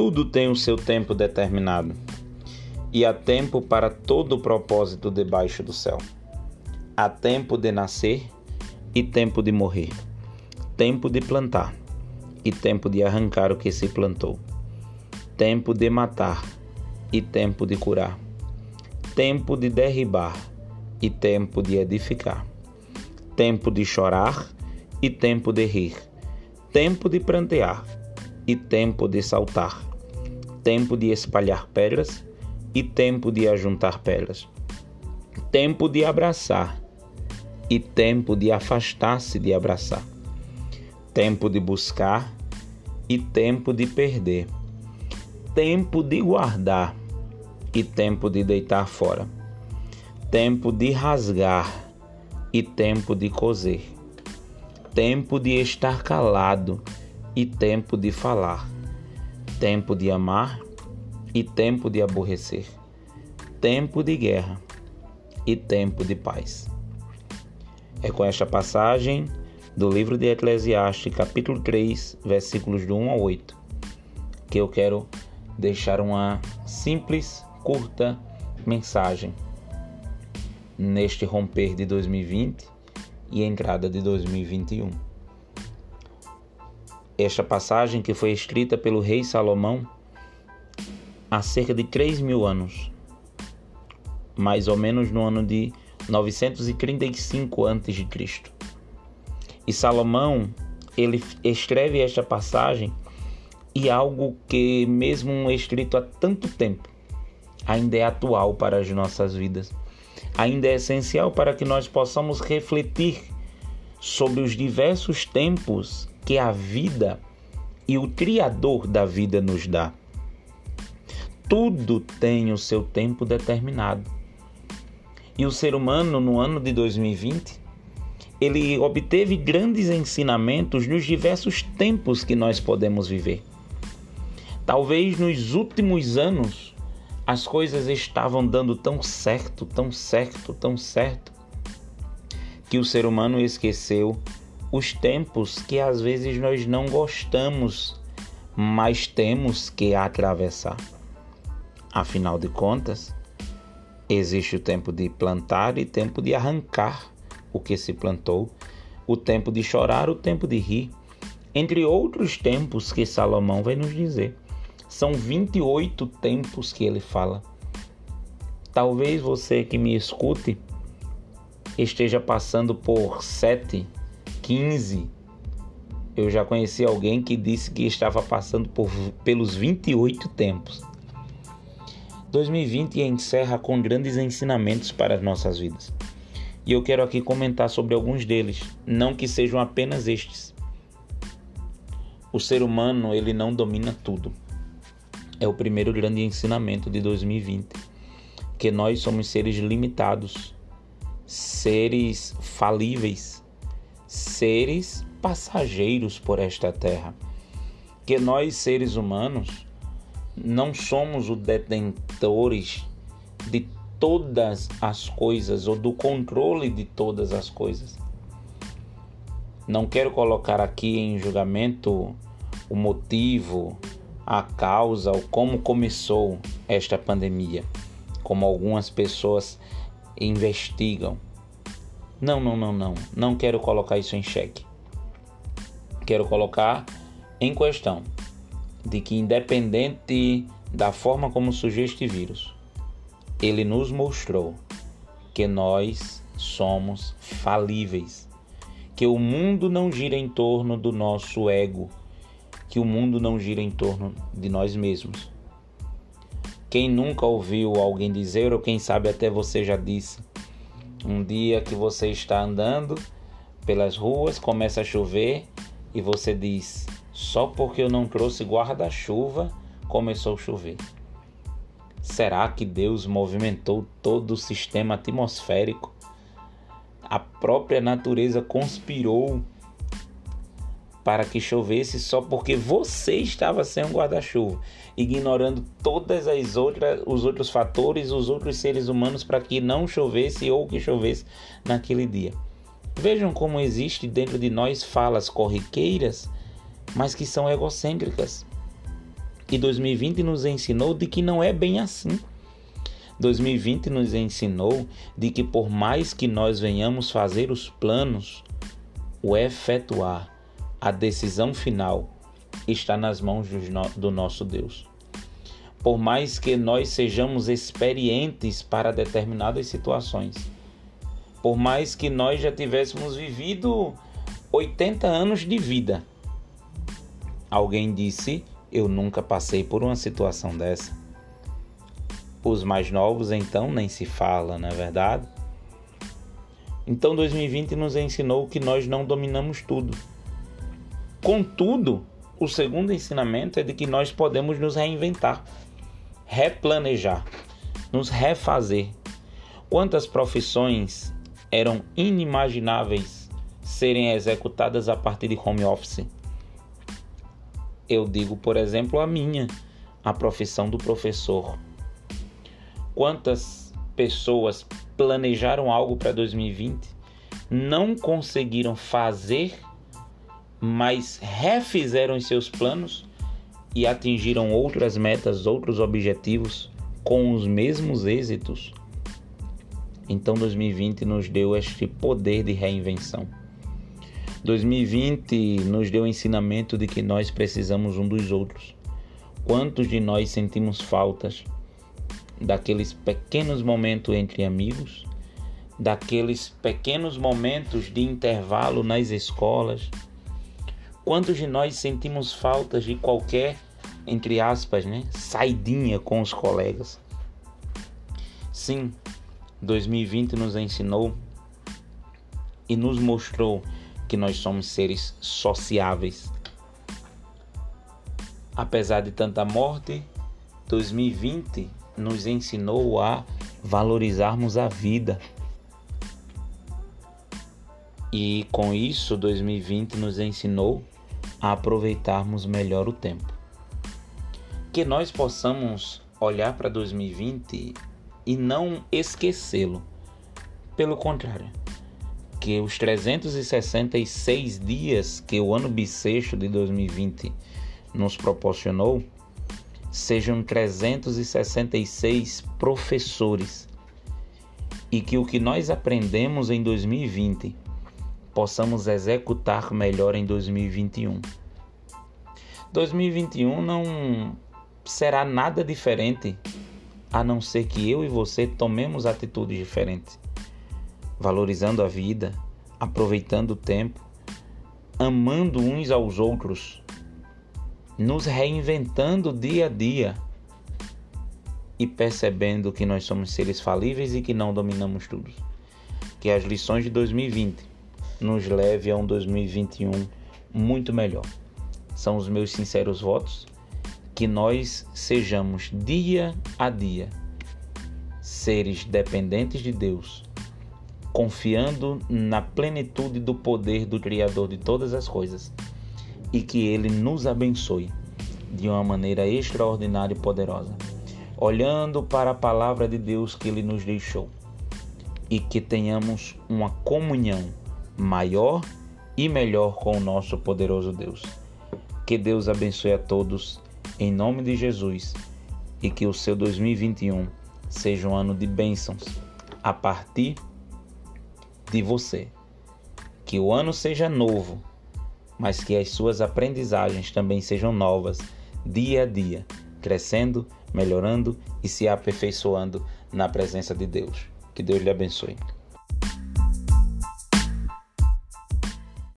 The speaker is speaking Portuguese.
Tudo tem o seu tempo determinado, e há tempo para todo o propósito debaixo do céu. Há tempo de nascer e tempo de morrer, tempo de plantar e tempo de arrancar o que se plantou, tempo de matar e tempo de curar, tempo de derribar e tempo de edificar, tempo de chorar e tempo de rir, tempo de prantear e tempo de saltar, tempo de espalhar pedras e tempo de ajuntar pedras, tempo de abraçar e tempo de afastar-se de abraçar, tempo de buscar e tempo de perder, tempo de guardar e tempo de deitar fora, tempo de rasgar e tempo de coser, tempo de estar calado e tempo de falar, tempo de amar e tempo de aborrecer, tempo de guerra e tempo de paz. É com esta passagem do livro de Eclesiastes, capítulo 3, versículos do 1 ao 8, que eu quero deixar uma simples, curta mensagem neste romper de 2020 e entrada de 2021. Esta passagem que foi escrita pelo rei Salomão há cerca de 3 mil anos, mais ou menos no ano de 935 a.C. E Salomão, ele escreve esta passagem e algo que mesmo escrito há tanto tempo, ainda é atual para as nossas vidas. Ainda é essencial para que nós possamos refletir sobre os diversos tempos que a vida e o Criador da vida nos dá. Tudo tem o seu tempo determinado. E o ser humano, no ano de 2020, ele obteve grandes ensinamentos nos diversos tempos que nós podemos viver. Talvez nos últimos anos as coisas estavam dando tão certo, tão certo, tão certo, que o ser humano esqueceu os tempos que às vezes nós não gostamos, mas temos que atravessar. Afinal de contas, existe o tempo de plantar e tempo de arrancar o que se plantou, o tempo de chorar, o tempo de rir, entre outros tempos que Salomão vai nos dizer. São 28 tempos que ele fala. Talvez você que me escute esteja passando por 7, 15. Eu já conheci alguém que disse que estava passando por, pelos 28 tempos. 2020 encerra com grandes ensinamentos para as nossas vidas. E eu quero aqui comentar sobre alguns deles, não que sejam apenas estes. O ser humano, ele não domina tudo. É o primeiro grande ensinamento de 2020, que nós somos seres limitados, seres falíveis, seres passageiros por esta terra. Que nós, seres humanos, não somos os detentores de todas as coisas ou do controle de todas as coisas. Não quero colocar aqui em julgamento o motivo, a causa ou como começou esta pandemia, como algumas pessoas investigam. Não, não, não, não. Não quero colocar isso em xeque. Quero colocar em questão de que, independente da forma como surgiu este vírus, ele nos mostrou que nós somos falíveis, que o mundo não gira em torno do nosso ego, que o mundo não gira em torno de nós mesmos. Quem nunca ouviu alguém dizer, ou quem sabe até você já disse, um dia que você está andando pelas ruas, começa a chover e você diz: só porque eu não trouxe guarda-chuva começou a chover. Será que Deus movimentou todo o sistema atmosférico? A própria natureza conspirou para que chovesse só porque você estava sem um guarda-chuva, ignorando todas as outras os outros fatores, os outros seres humanos para que não chovesse ou que chovesse naquele dia. Vejam como existe dentro de nós falas corriqueiras, mas que são egocêntricas. E 2020 nos ensinou de que não é bem assim. 2020 nos ensinou de que por mais que nós venhamos fazer os planos, o efetuar, a decisão final está nas mãos do nosso Deus. Por mais que nós sejamos experientes para determinadas situações, por mais que nós já tivéssemos vivido 80 anos de vida, alguém disse: Eu nunca passei por uma situação dessa. Os mais novos, então, nem se fala, não é verdade? Então, 2020 nos ensinou que nós não dominamos tudo. Contudo, o segundo ensinamento é de que nós podemos nos reinventar, replanejar, nos refazer. Quantas profissões eram inimagináveis serem executadas a partir de home office? Eu digo, por exemplo, a minha, a profissão do professor. Quantas pessoas planejaram algo para 2020, não conseguiram fazer mas refizeram seus planos e atingiram outras metas, outros objetivos com os mesmos êxitos. Então 2020 nos deu este poder de reinvenção. 2020 nos deu o ensinamento de que nós precisamos um dos outros. Quantos de nós sentimos faltas daqueles pequenos momentos entre amigos, daqueles pequenos momentos de intervalo nas escolas, Quantos de nós sentimos faltas de qualquer, entre aspas, né, saidinha com os colegas? Sim, 2020 nos ensinou e nos mostrou que nós somos seres sociáveis. Apesar de tanta morte, 2020 nos ensinou a valorizarmos a vida. E com isso, 2020 nos ensinou a aproveitarmos melhor o tempo. Que nós possamos olhar para 2020 e não esquecê-lo. Pelo contrário, que os 366 dias que o ano bissexto de 2020 nos proporcionou sejam 366 professores e que o que nós aprendemos em 2020 possamos executar melhor em 2021. 2021 não será nada diferente a não ser que eu e você tomemos atitudes diferentes, valorizando a vida, aproveitando o tempo, amando uns aos outros, nos reinventando dia a dia e percebendo que nós somos seres falíveis e que não dominamos tudo. Que as lições de 2020 nos leve a um 2021 muito melhor. São os meus sinceros votos que nós sejamos dia a dia seres dependentes de Deus, confiando na plenitude do poder do Criador de todas as coisas e que Ele nos abençoe de uma maneira extraordinária e poderosa, olhando para a palavra de Deus que Ele nos deixou e que tenhamos uma comunhão maior e melhor com o nosso poderoso Deus. Que Deus abençoe a todos em nome de Jesus e que o seu 2021 seja um ano de bênçãos a partir de você. Que o ano seja novo, mas que as suas aprendizagens também sejam novas dia a dia, crescendo, melhorando e se aperfeiçoando na presença de Deus. Que Deus lhe abençoe.